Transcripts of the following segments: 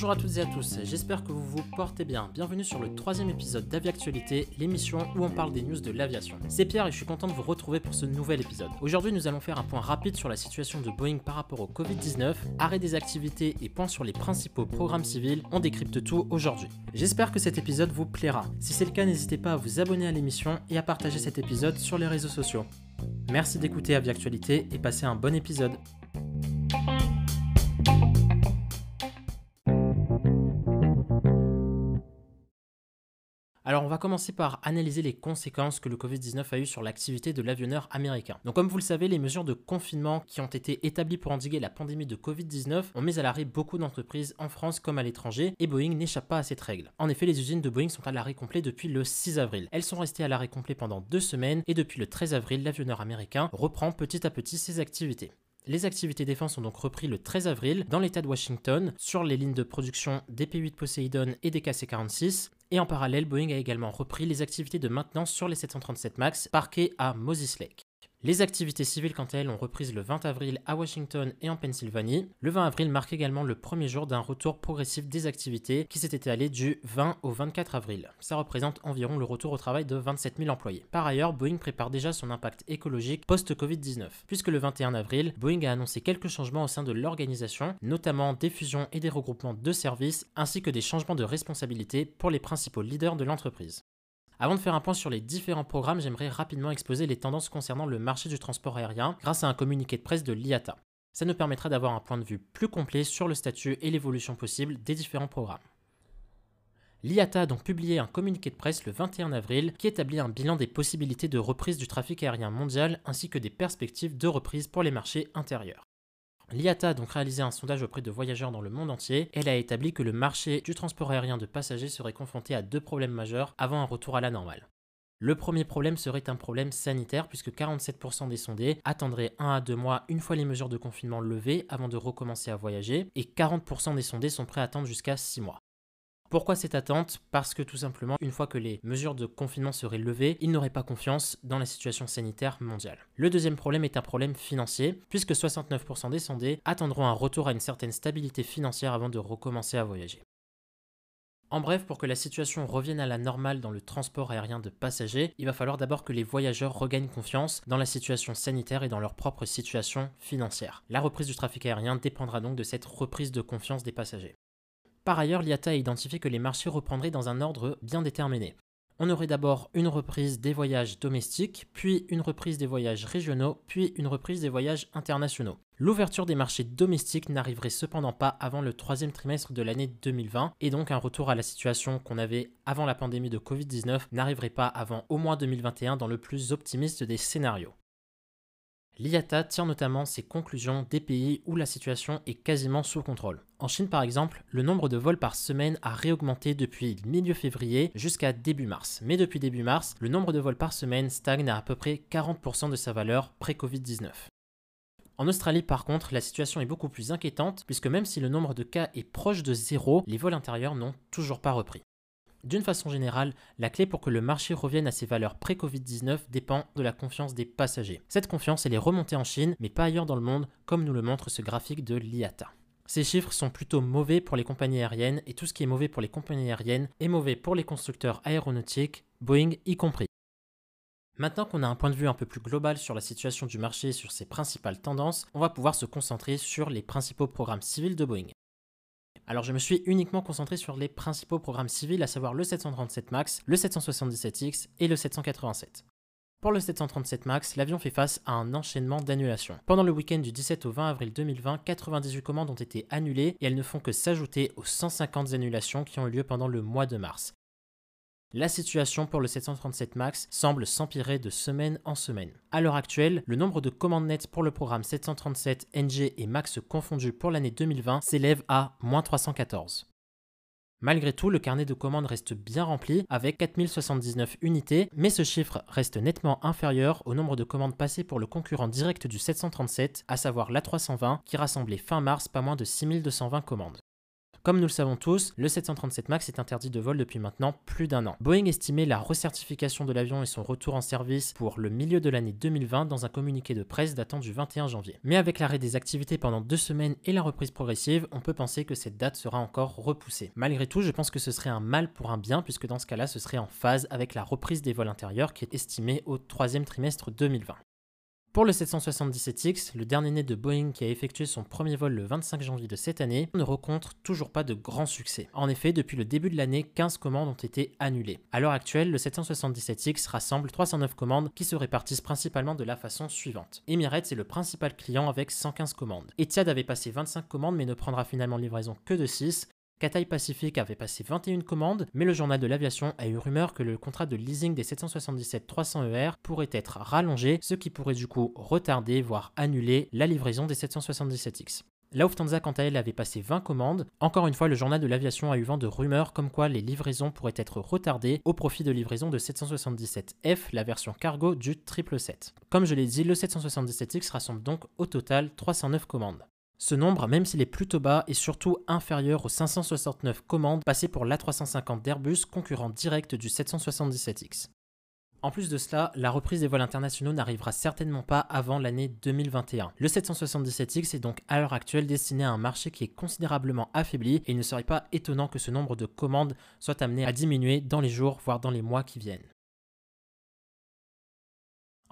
Bonjour à toutes et à tous, j'espère que vous vous portez bien. Bienvenue sur le troisième épisode d'Aviactualité, l'émission où on parle des news de l'aviation. C'est Pierre et je suis content de vous retrouver pour ce nouvel épisode. Aujourd'hui, nous allons faire un point rapide sur la situation de Boeing par rapport au Covid-19, arrêt des activités et points sur les principaux programmes civils. On décrypte tout aujourd'hui. J'espère que cet épisode vous plaira. Si c'est le cas, n'hésitez pas à vous abonner à l'émission et à partager cet épisode sur les réseaux sociaux. Merci d'écouter Aviactualité et passez un bon épisode. Va commencer par analyser les conséquences que le Covid-19 a eu sur l'activité de l'avionneur américain. Donc comme vous le savez, les mesures de confinement qui ont été établies pour endiguer la pandémie de Covid-19 ont mis à l'arrêt beaucoup d'entreprises en France comme à l'étranger et Boeing n'échappe pas à cette règle. En effet, les usines de Boeing sont à l'arrêt complet depuis le 6 avril. Elles sont restées à l'arrêt complet pendant deux semaines et depuis le 13 avril, l'avionneur américain reprend petit à petit ses activités. Les activités défense ont donc repris le 13 avril dans l'état de Washington sur les lignes de production des P-8 Poseidon et des KC-46 et en parallèle, Boeing a également repris les activités de maintenance sur les 737 MAX parqués à Moses Lake. Les activités civiles, quant à elles, ont repris le 20 avril à Washington et en Pennsylvanie. Le 20 avril marque également le premier jour d'un retour progressif des activités qui s'est étalé du 20 au 24 avril. Ça représente environ le retour au travail de 27 000 employés. Par ailleurs, Boeing prépare déjà son impact écologique post-Covid-19, puisque le 21 avril, Boeing a annoncé quelques changements au sein de l'organisation, notamment des fusions et des regroupements de services, ainsi que des changements de responsabilité pour les principaux leaders de l'entreprise. Avant de faire un point sur les différents programmes, j'aimerais rapidement exposer les tendances concernant le marché du transport aérien grâce à un communiqué de presse de l'IATA. Ça nous permettra d'avoir un point de vue plus complet sur le statut et l'évolution possible des différents programmes. L'IATA a donc publié un communiqué de presse le 21 avril qui établit un bilan des possibilités de reprise du trafic aérien mondial ainsi que des perspectives de reprise pour les marchés intérieurs. L'IATA a donc réalisé un sondage auprès de voyageurs dans le monde entier. Elle a établi que le marché du transport aérien de passagers serait confronté à deux problèmes majeurs avant un retour à la normale. Le premier problème serait un problème sanitaire puisque 47% des sondés attendraient 1 à 2 mois une fois les mesures de confinement levées avant de recommencer à voyager et 40% des sondés sont prêts à attendre jusqu'à 6 mois. Pourquoi cette attente? Parce que tout simplement, une fois que les mesures de confinement seraient levées, ils n'auraient pas confiance dans la situation sanitaire mondiale. Le deuxième problème est un problème financier, puisque 69% des sondés attendront un retour à une certaine stabilité financière avant de recommencer à voyager. En bref, pour que la situation revienne à la normale dans le transport aérien de passagers, il va falloir d'abord que les voyageurs regagnent confiance dans la situation sanitaire et dans leur propre situation financière. La reprise du trafic aérien dépendra donc de cette reprise de confiance des passagers. Par ailleurs, l'IATA a identifié que les marchés reprendraient dans un ordre bien déterminé. On aurait d'abord une reprise des voyages domestiques, puis une reprise des voyages régionaux, puis une reprise des voyages internationaux. L'ouverture des marchés domestiques n'arriverait cependant pas avant le troisième trimestre de l'année 2020, et donc un retour à la situation qu'on avait avant la pandémie de Covid-19 n'arriverait pas avant au moins 2021 dans le plus optimiste des scénarios. L'IATA tire notamment ses conclusions des pays où la situation est quasiment sous contrôle. En Chine par exemple, le nombre de vols par semaine a réaugmenté depuis milieu février jusqu'à début mars. Mais depuis début mars, le nombre de vols par semaine stagne à à peu près 40% de sa valeur pré-Covid-19. En Australie, par contre, la situation est beaucoup plus inquiétante, puisque même si le nombre de cas est proche de zéro, les vols intérieurs n'ont toujours pas repris. D'une façon générale, la clé pour que le marché revienne à ses valeurs pré-Covid-19 dépend de la confiance des passagers. Cette confiance, elle est remontée en Chine, mais pas ailleurs dans le monde, comme nous le montre ce graphique de l'IATA. Ces chiffres sont plutôt mauvais pour les compagnies aériennes et tout ce qui est mauvais pour les compagnies aériennes est mauvais pour les constructeurs aéronautiques, Boeing y compris. Maintenant qu'on a un point de vue un peu plus global sur la situation du marché et sur ses principales tendances, on va pouvoir se concentrer sur les principaux programmes civils de Boeing. Alors je me suis uniquement concentré sur les principaux programmes civils, à savoir le 737 MAX, le 777X et le 787. Pour le 737 MAX, l'avion fait face à un enchaînement d'annulations. Pendant le week-end du 17 au 20 avril 2020, 98 commandes ont été annulées et elles ne font que s'ajouter aux 150 annulations qui ont eu lieu pendant le mois de mars. La situation pour le 737 MAX semble s'empirer de semaine en semaine. À l'heure actuelle, le nombre de commandes nettes pour le programme 737 NG et MAX confondus pour l'année 2020 s'élève à moins 314. Malgré tout, le carnet de commandes reste bien rempli avec 4079 unités, mais ce chiffre reste nettement inférieur au nombre de commandes passées pour le concurrent direct du 737, à savoir l'A320, qui rassemblait fin mars pas moins de 6220 commandes. Comme nous le savons tous, le 737 MAX est interdit de vol depuis maintenant plus d'un an. Boeing estimait la recertification de l'avion et son retour en service pour le milieu de l'année 2020 dans un communiqué de presse datant du 21 janvier. Mais avec l'arrêt des activités pendant deux semaines et la reprise progressive, on peut penser que cette date sera encore repoussée. Malgré tout, je pense que ce serait un mal pour un bien puisque dans ce cas-là, ce serait en phase avec la reprise des vols intérieurs qui est estimée au troisième trimestre 2020. Pour le 777X, le dernier né de Boeing qui a effectué son premier vol le 25 janvier de cette année, ne rencontre toujours pas de grand succès. En effet, depuis le début de l'année, 15 commandes ont été annulées. À l'heure actuelle, le 777X rassemble 309 commandes qui se répartissent principalement de la façon suivante. Emirates est le principal client avec 115 commandes. Etihad avait passé 25 commandes mais ne prendra finalement livraison que de 6. Cathay Pacific avait passé 21 commandes, mais le journal de l'aviation a eu rumeur que le contrat de leasing des 777-300ER pourrait être rallongé, ce qui pourrait du coup retarder, voire annuler la livraison des 777X. La Lufthansa, quant à elle, avait passé 20 commandes. Encore une fois, le journal de l'aviation a eu vent de rumeurs comme quoi les livraisons pourraient être retardées au profit de livraison de 777F, la version cargo du 777. Comme je l'ai dit, le 777X rassemble donc au total 309 commandes. Ce nombre, même s'il est plutôt bas, est surtout inférieur aux 569 commandes passées pour l'A350 d'Airbus, concurrent direct du 777X. En plus de cela, la reprise des vols internationaux n'arrivera certainement pas avant l'année 2021. Le 777X est donc à l'heure actuelle destiné à un marché qui est considérablement affaibli et il ne serait pas étonnant que ce nombre de commandes soit amené à diminuer dans les jours, voire dans les mois qui viennent.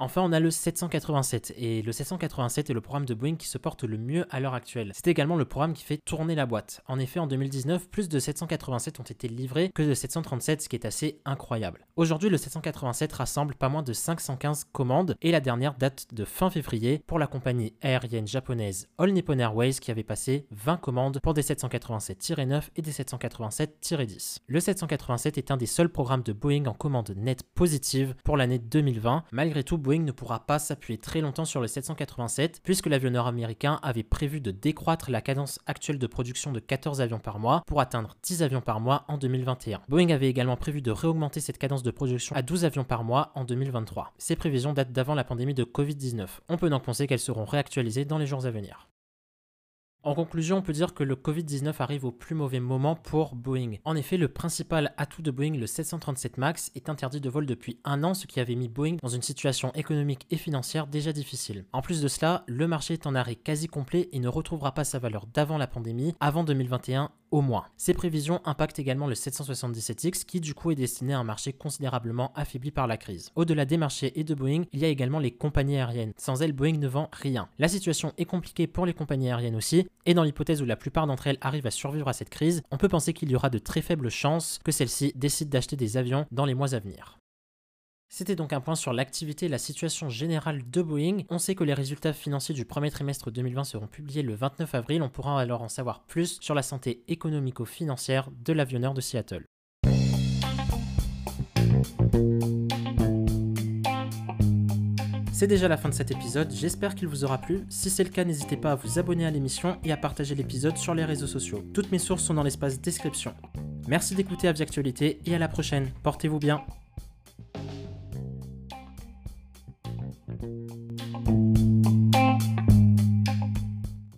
Enfin, on a le 787 et le 787 est le programme de Boeing qui se porte le mieux à l'heure actuelle. C'est également le programme qui fait tourner la boîte. En effet, en 2019, plus de 787 ont été livrés que de 737, ce qui est assez incroyable. Aujourd'hui, le 787 rassemble pas moins de 515 commandes et la dernière date de fin février pour la compagnie aérienne japonaise All Nippon Airways qui avait passé 20 commandes pour des 787-9 et des 787-10. Le 787 est un des seuls programmes de Boeing en commande nette positive pour l'année 2020. Malgré tout, Boeing ne pourra pas s'appuyer très longtemps sur le 787 puisque l'avionneur américain avait prévu de décroître la cadence actuelle de production de 14 avions par mois pour atteindre 10 avions par mois en 2021. Boeing avait également prévu de réaugmenter cette cadence de production à 12 avions par mois en 2023. Ces prévisions datent d'avant la pandémie de Covid-19. On peut donc penser qu'elles seront réactualisées dans les jours à venir. En conclusion, on peut dire que le Covid-19 arrive au plus mauvais moment pour Boeing. En effet, le principal atout de Boeing, le 737 MAX, est interdit de vol depuis un an, ce qui avait mis Boeing dans une situation économique et financière déjà difficile. En plus de cela, le marché est en arrêt quasi complet et ne retrouvera pas sa valeur d'avant la pandémie avant 2021 au moins. Ces prévisions impactent également le 777X qui du coup est destiné à un marché considérablement affaibli par la crise. Au-delà des marchés et de Boeing, il y a également les compagnies aériennes. Sans elles, Boeing ne vend rien. La situation est compliquée pour les compagnies aériennes aussi, et dans l'hypothèse où la plupart d'entre elles arrivent à survivre à cette crise, on peut penser qu'il y aura de très faibles chances que celles-ci décident d'acheter des avions dans les mois à venir. C'était donc un point sur l'activité et la situation générale de Boeing. On sait que les résultats financiers du premier trimestre 2020 seront publiés le 29 avril. On pourra alors en savoir plus sur la santé économico-financière de l'avionneur de Seattle. C'est déjà la fin de cet épisode, j'espère qu'il vous aura plu. Si c'est le cas, n'hésitez pas à vous abonner à l'émission et à partager l'épisode sur les réseaux sociaux. Toutes mes sources sont dans l'espace description. Merci d'écouter Aviactualité et à la prochaine. Portez-vous bien.